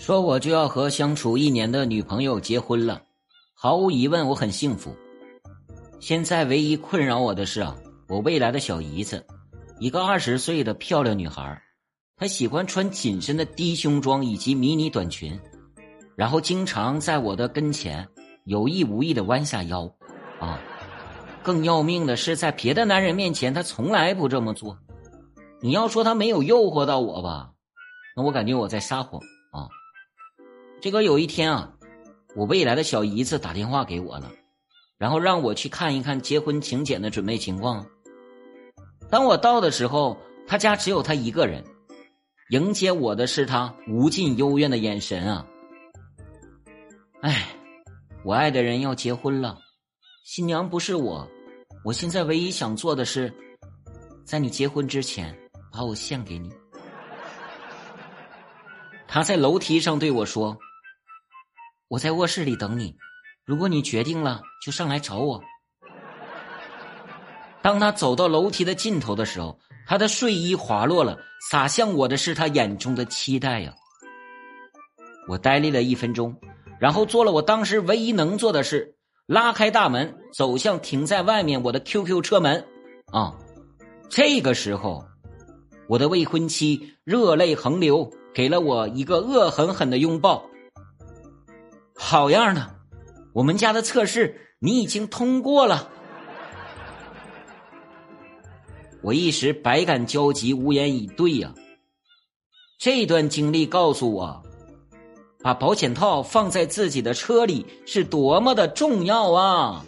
说我就要和相处一年的女朋友结婚了，毫无疑问我很幸福。现在唯一困扰我的是啊，我未来的小姨子，一个二十岁的漂亮女孩，她喜欢穿紧身的低胸装以及迷你短裙，然后经常在我的跟前有意无意的弯下腰，啊，更要命的是在别的男人面前她从来不这么做。你要说她没有诱惑到我吧，那我感觉我在撒谎。这个有一天啊，我未来的小姨子打电话给我了，然后让我去看一看结婚请柬的准备情况。当我到的时候，他家只有他一个人，迎接我的是他无尽幽怨的眼神啊！哎，我爱的人要结婚了，新娘不是我，我现在唯一想做的是，在你结婚之前把我献给你。他在楼梯上对我说。我在卧室里等你，如果你决定了，就上来找我。当他走到楼梯的尽头的时候，他的睡衣滑落了，洒向我的是他眼中的期待呀。我呆立了一分钟，然后做了我当时唯一能做的事：拉开大门，走向停在外面我的 QQ 车门。啊，这个时候，我的未婚妻热泪横流，给了我一个恶狠狠的拥抱。好样的！我们家的测试你已经通过了。我一时百感交集，无言以对呀。这段经历告诉我，把保险套放在自己的车里是多么的重要啊！